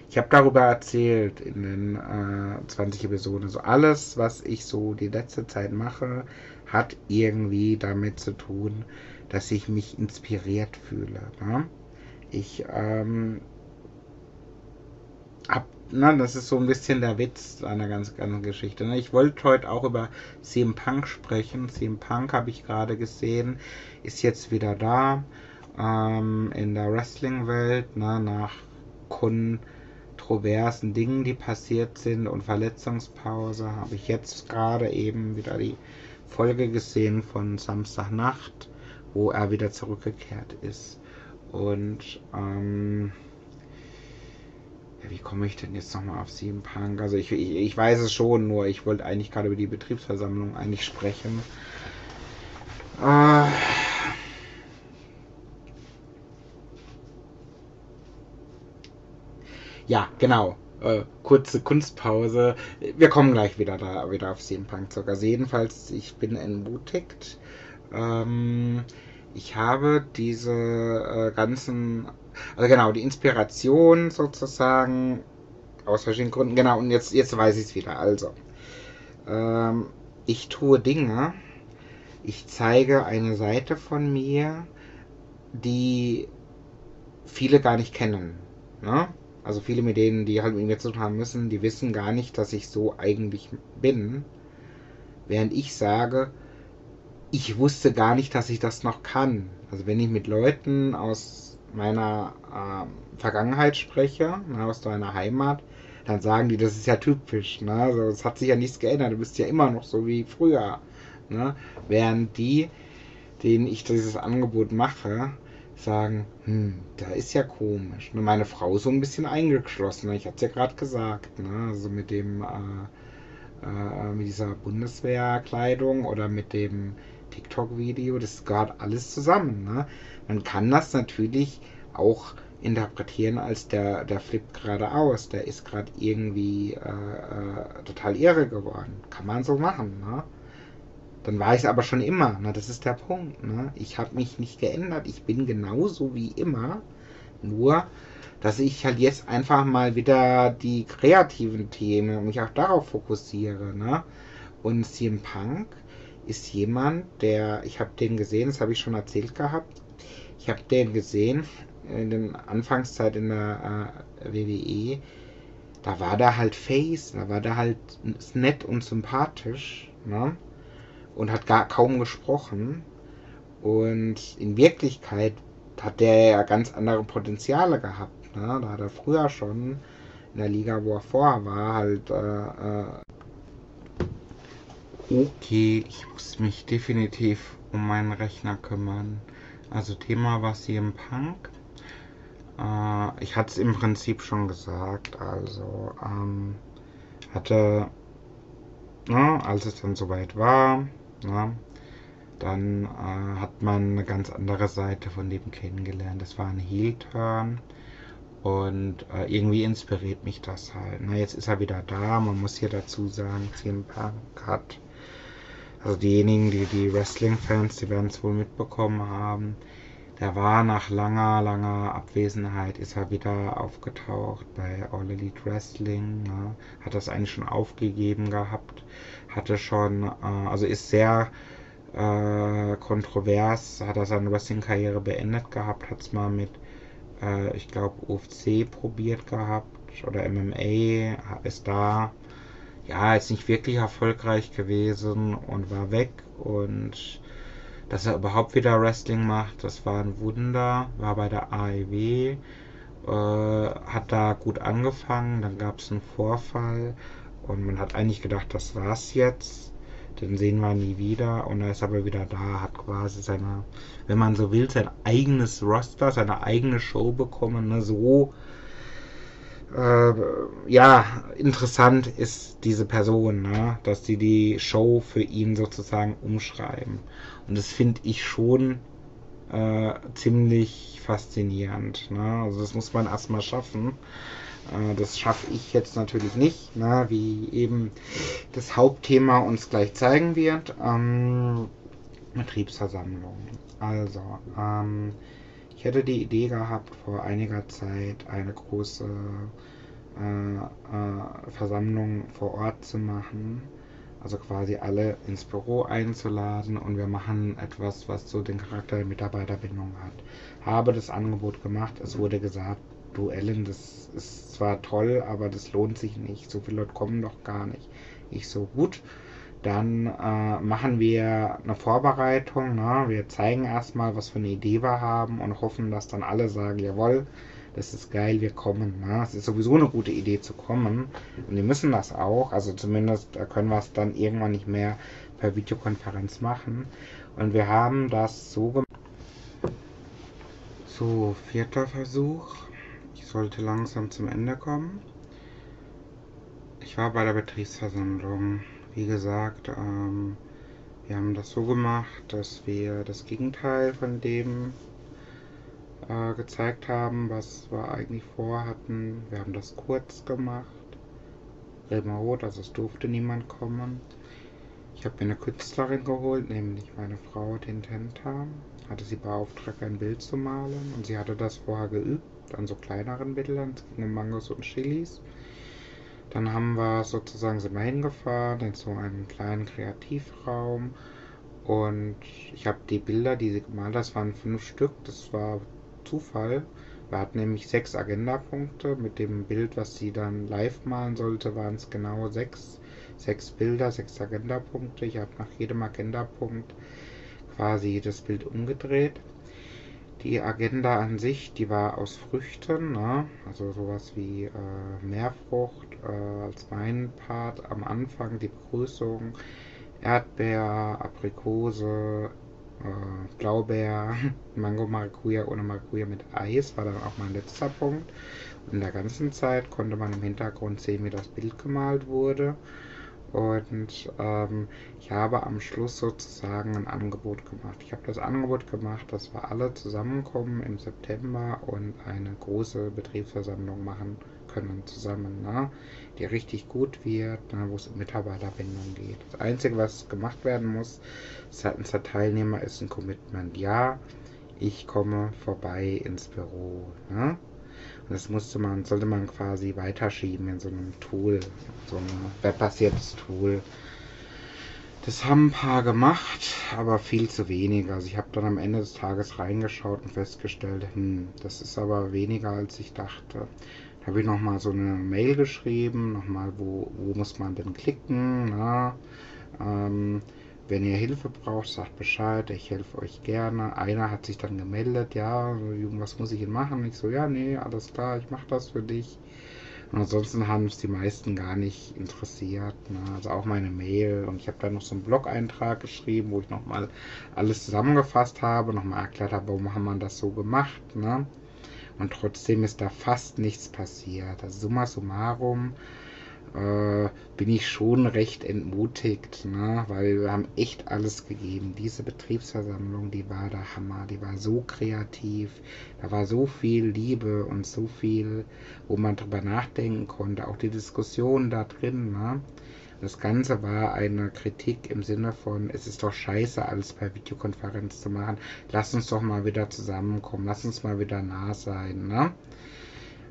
ich habe darüber erzählt in den äh, 20 Episoden. So alles, was ich so die letzte Zeit mache, hat irgendwie damit zu tun, dass ich mich inspiriert fühle. Ne? Ich ähm, ab, ne, das ist so ein bisschen der Witz einer ganz ganzen Geschichte. Ne? Ich wollte heute auch über CM Punk sprechen. CM Punk habe ich gerade gesehen, ist jetzt wieder da ähm, in der Wrestling-Welt, ne, nach kontroversen Dingen, die passiert sind und Verletzungspause, habe ich jetzt gerade eben wieder die Folge gesehen von Samstagnacht, wo er wieder zurückgekehrt ist. Und ähm, wie komme ich denn jetzt nochmal auf CM Punk? Also ich, ich, ich, weiß es schon, nur ich wollte eigentlich gerade über die Betriebsversammlung eigentlich sprechen. Äh, ja, genau. Äh, kurze Kunstpause. Wir kommen gleich wieder da wieder auf CM Punk zurück. Also jedenfalls, ich bin entmutigt. Ähm, ich habe diese äh, ganzen also genau, die Inspiration sozusagen aus verschiedenen Gründen. Genau, und jetzt, jetzt weiß ich es wieder. Also, ähm, ich tue Dinge, ich zeige eine Seite von mir, die viele gar nicht kennen. Ne? Also viele mit denen, die halt mit mir zu tun haben müssen, die wissen gar nicht, dass ich so eigentlich bin. Während ich sage, ich wusste gar nicht, dass ich das noch kann. Also wenn ich mit Leuten aus meiner äh, Vergangenheit spreche, ne, aus deiner Heimat, dann sagen die, das ist ja typisch. Ne? Also, es hat sich ja nichts geändert, du bist ja immer noch so wie früher. Ne? Während die, denen ich dieses Angebot mache, sagen, hm, da ist ja komisch. Und meine Frau so ein bisschen eingeschlossen. Ich hatte es ja gerade gesagt, ne? also mit dem äh, äh, mit dieser Bundeswehrkleidung oder mit dem TikTok-Video, das gehört alles zusammen. Ne? Man kann das natürlich auch interpretieren als der, der flippt gerade aus, der ist gerade irgendwie äh, äh, total irre geworden. Kann man so machen, ne? Dann war ich es aber schon immer, ne? Das ist der Punkt, ne? Ich habe mich nicht geändert, ich bin genauso wie immer, nur dass ich halt jetzt einfach mal wieder die kreativen Themen und mich auch darauf fokussiere, ne? Und CM Punk ist jemand, der, ich habe den gesehen, das habe ich schon erzählt gehabt, ich habe den gesehen in der Anfangszeit in der äh, WWE. Da war der halt Face, da war der halt nett und sympathisch, ne? Und hat gar kaum gesprochen. Und in Wirklichkeit hat der ja ganz andere Potenziale gehabt. Ne? Da hat er früher schon in der Liga, wo er vorher war, halt. Äh, äh okay, ich muss mich definitiv um meinen Rechner kümmern. Also Thema war CM Punk. Äh, ich hatte es im Prinzip schon gesagt. Also ähm, hatte, na, ne, als es dann soweit war, ne, dann äh, hat man eine ganz andere Seite von dem kennengelernt. Das war ein Heel-Turn. Und äh, irgendwie inspiriert mich das halt. Na, jetzt ist er wieder da. Man muss hier dazu sagen, CM Punk hat, also diejenigen, die die Wrestling-Fans, die werden es wohl mitbekommen haben, der war nach langer, langer Abwesenheit, ist er wieder aufgetaucht bei All Elite Wrestling. Ne? Hat das eigentlich schon aufgegeben gehabt. Hatte schon, äh, also ist sehr äh, kontrovers, hat er seine Wrestling-Karriere beendet gehabt, hat es mal mit, äh, ich glaube, UFC probiert gehabt oder MMA, ist da, ja, ist nicht wirklich erfolgreich gewesen und war weg und dass er überhaupt wieder Wrestling macht, das war ein Wunder, war bei der AEW, äh, hat da gut angefangen, dann gab es einen Vorfall und man hat eigentlich gedacht, das war's jetzt den sehen wir nie wieder und er ist aber wieder da, hat quasi seine, wenn man so will, sein eigenes Roster, seine eigene Show bekommen, ne, so äh, ja, interessant ist diese Person, ne? dass die die Show für ihn sozusagen umschreiben. Und das finde ich schon äh, ziemlich faszinierend. Ne? Also das muss man erstmal schaffen. Äh, das schaffe ich jetzt natürlich nicht, ne, wie eben das Hauptthema uns gleich zeigen wird. Ähm, Betriebsversammlung. Also, ähm, ich hätte die Idee gehabt, vor einiger Zeit eine große äh, äh, Versammlung vor Ort zu machen. Also quasi alle ins Büro einzuladen und wir machen etwas, was so den Charakter der Mitarbeiterbindung hat. Habe das Angebot gemacht, es wurde gesagt, Duellen, das ist zwar toll, aber das lohnt sich nicht. So viele Leute kommen doch gar nicht. Ich so, gut, dann äh, machen wir eine Vorbereitung. Ne? Wir zeigen erstmal, was für eine Idee wir haben und hoffen, dass dann alle sagen, jawohl, das ist geil, wir kommen. Ne? Es ist sowieso eine gute Idee zu kommen. Und wir müssen das auch. Also zumindest können wir es dann irgendwann nicht mehr per Videokonferenz machen. Und wir haben das so gemacht. So, vierter Versuch sollte langsam zum Ende kommen. Ich war bei der Betriebsversammlung. Wie gesagt, ähm, wir haben das so gemacht, dass wir das Gegenteil von dem äh, gezeigt haben, was wir eigentlich vorhatten. Wir haben das kurz gemacht, remote, also es durfte niemand kommen. Ich habe mir eine Künstlerin geholt, nämlich meine Frau Tintenta. Hatte sie beauftragt, ein Bild zu malen und sie hatte das vorher geübt an so kleineren Bildern. Es ging um Mangos und Chilis. Dann haben wir sozusagen sind wir hingefahren in so einen kleinen Kreativraum und ich habe die Bilder, die sie gemalt hat, das waren fünf Stück, das war Zufall. Wir hatten nämlich sechs Agendapunkte. Mit dem Bild, was sie dann live malen sollte, waren es genau sechs. Sechs Bilder, sechs Agendapunkte. Ich habe nach jedem Agendapunkt quasi das Bild umgedreht. Die Agenda an sich, die war aus Früchten, ne? also sowas wie äh, Meerfrucht äh, als Weinpart am Anfang, die Begrüßung, Erdbeer, Aprikose, äh, Blaubeer, [LAUGHS] Mango Maracuja ohne Maracuja mit Eis war dann auch mein letzter Punkt. Und in der ganzen Zeit konnte man im Hintergrund sehen, wie das Bild gemalt wurde. Und ähm, ich habe am Schluss sozusagen ein Angebot gemacht. Ich habe das Angebot gemacht, dass wir alle zusammenkommen im September und eine große Betriebsversammlung machen können zusammen, ne? die richtig gut wird, ne? wo es um Mitarbeiterbindung geht. Das Einzige, was gemacht werden muss seitens der Teilnehmer, ist ein Commitment. Ja, ich komme vorbei ins Büro. Ne? Das musste man, sollte man quasi weiterschieben in so einem Tool, so ein webbasiertes Tool. Das haben ein paar gemacht, aber viel zu wenig. Also ich habe dann am Ende des Tages reingeschaut und festgestellt, hm, das ist aber weniger als ich dachte. Da habe ich nochmal so eine Mail geschrieben, nochmal, wo, wo muss man denn klicken, na? Ähm, wenn ihr Hilfe braucht, sagt Bescheid, ich helfe euch gerne. Einer hat sich dann gemeldet, ja, was muss ich denn machen? Ich so, ja, nee, alles klar, ich mache das für dich. Und ansonsten haben es die meisten gar nicht interessiert. Ne? Also auch meine Mail. Und ich habe da noch so einen Blog-Eintrag geschrieben, wo ich nochmal alles zusammengefasst habe, nochmal erklärt habe, warum haben wir das so gemacht. Ne? Und trotzdem ist da fast nichts passiert. Also summa summarum äh, bin ich schon recht entmutigt, ne? weil wir haben echt alles gegeben. Diese Betriebsversammlung, die war der Hammer, die war so kreativ, da war so viel Liebe und so viel, wo man drüber nachdenken konnte, auch die Diskussion da drin. Ne? Das Ganze war eine Kritik im Sinne von, es ist doch scheiße, alles per Videokonferenz zu machen. Lass uns doch mal wieder zusammenkommen, lass uns mal wieder nah sein. Ne?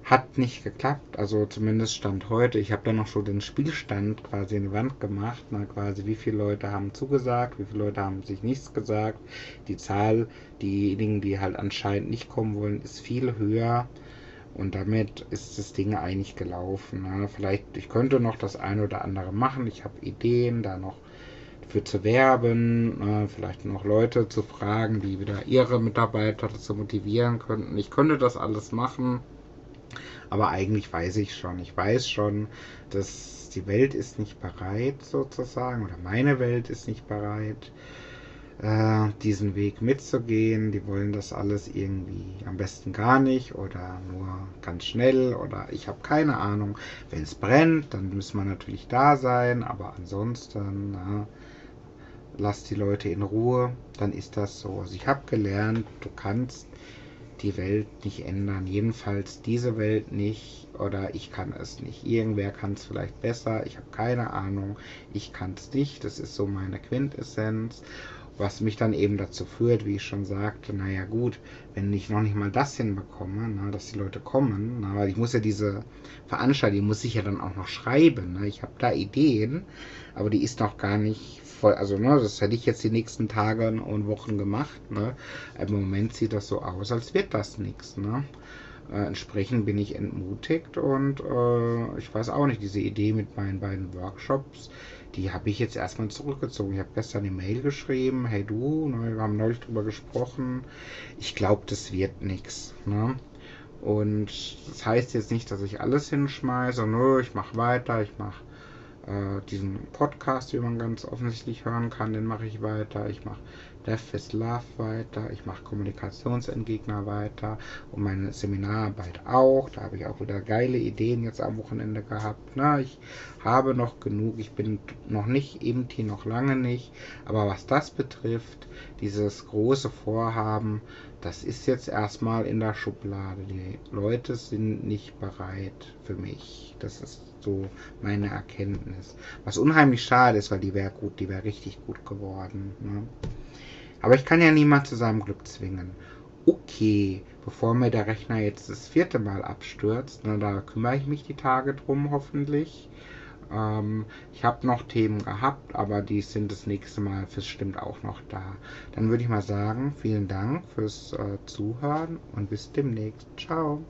Hat nicht geklappt, also zumindest Stand heute. Ich habe dann noch so den Spielstand quasi in die Wand gemacht, na, quasi wie viele Leute haben zugesagt, wie viele Leute haben sich nichts gesagt. Die Zahl, diejenigen, die halt anscheinend nicht kommen wollen, ist viel höher. Und damit ist das Ding eigentlich gelaufen. Ne? Vielleicht, ich könnte noch das eine oder andere machen. Ich habe Ideen, da noch für zu werben, äh, vielleicht noch Leute zu fragen, die wieder ihre Mitarbeiter dazu motivieren könnten. Ich könnte das alles machen. Aber eigentlich weiß ich schon. Ich weiß schon, dass die Welt ist nicht bereit sozusagen oder meine Welt ist nicht bereit, äh, diesen Weg mitzugehen. Die wollen das alles irgendwie am besten gar nicht oder nur ganz schnell oder ich habe keine Ahnung. Wenn es brennt, dann müssen wir natürlich da sein, aber ansonsten na, lass die Leute in Ruhe, dann ist das so. Also ich habe gelernt, du kannst die Welt nicht ändern. Jedenfalls diese Welt nicht oder ich kann es nicht. Irgendwer kann es vielleicht besser. Ich habe keine Ahnung. Ich kann es nicht. Das ist so meine Quintessenz. Was mich dann eben dazu führt, wie ich schon sagte, naja gut, wenn ich noch nicht mal das hinbekomme, na, dass die Leute kommen, na, weil ich muss ja diese Veranstaltung, muss ich ja dann auch noch schreiben. Na, ich habe da Ideen, aber die ist noch gar nicht voll, also ne, das hätte ich jetzt die nächsten Tage und Wochen gemacht. Ne? Im Moment sieht das so aus, als wird das nichts. Ne? Äh, entsprechend bin ich entmutigt und äh, ich weiß auch nicht, diese Idee mit meinen beiden Workshops, die habe ich jetzt erstmal zurückgezogen. Ich habe gestern eine Mail geschrieben, hey du, ne, wir haben neulich drüber gesprochen. Ich glaube, das wird nichts. Ne? Und das heißt jetzt nicht, dass ich alles hinschmeiße, nö, ich mache weiter, ich mache äh, diesen Podcast, wie man ganz offensichtlich hören kann, den mache ich weiter. Ich mache Death is Love weiter. Ich mache Kommunikationsentgegner weiter und meine Seminararbeit auch. Da habe ich auch wieder geile Ideen jetzt am Wochenende gehabt. Na, ich habe noch genug. Ich bin noch nicht EMT, noch lange nicht. Aber was das betrifft, dieses große Vorhaben, das ist jetzt erstmal in der Schublade. Die Leute sind nicht bereit für mich. Das ist so meine Erkenntnis. Was unheimlich schade ist, weil die wäre gut, die wäre richtig gut geworden. Ne? Aber ich kann ja niemand zu seinem Glück zwingen. Okay, bevor mir der Rechner jetzt das vierte Mal abstürzt, ne, da kümmere ich mich die Tage drum hoffentlich. Ähm, ich habe noch Themen gehabt, aber die sind das nächste Mal fürs stimmt auch noch da. Dann würde ich mal sagen, vielen Dank fürs äh, Zuhören und bis demnächst. Ciao.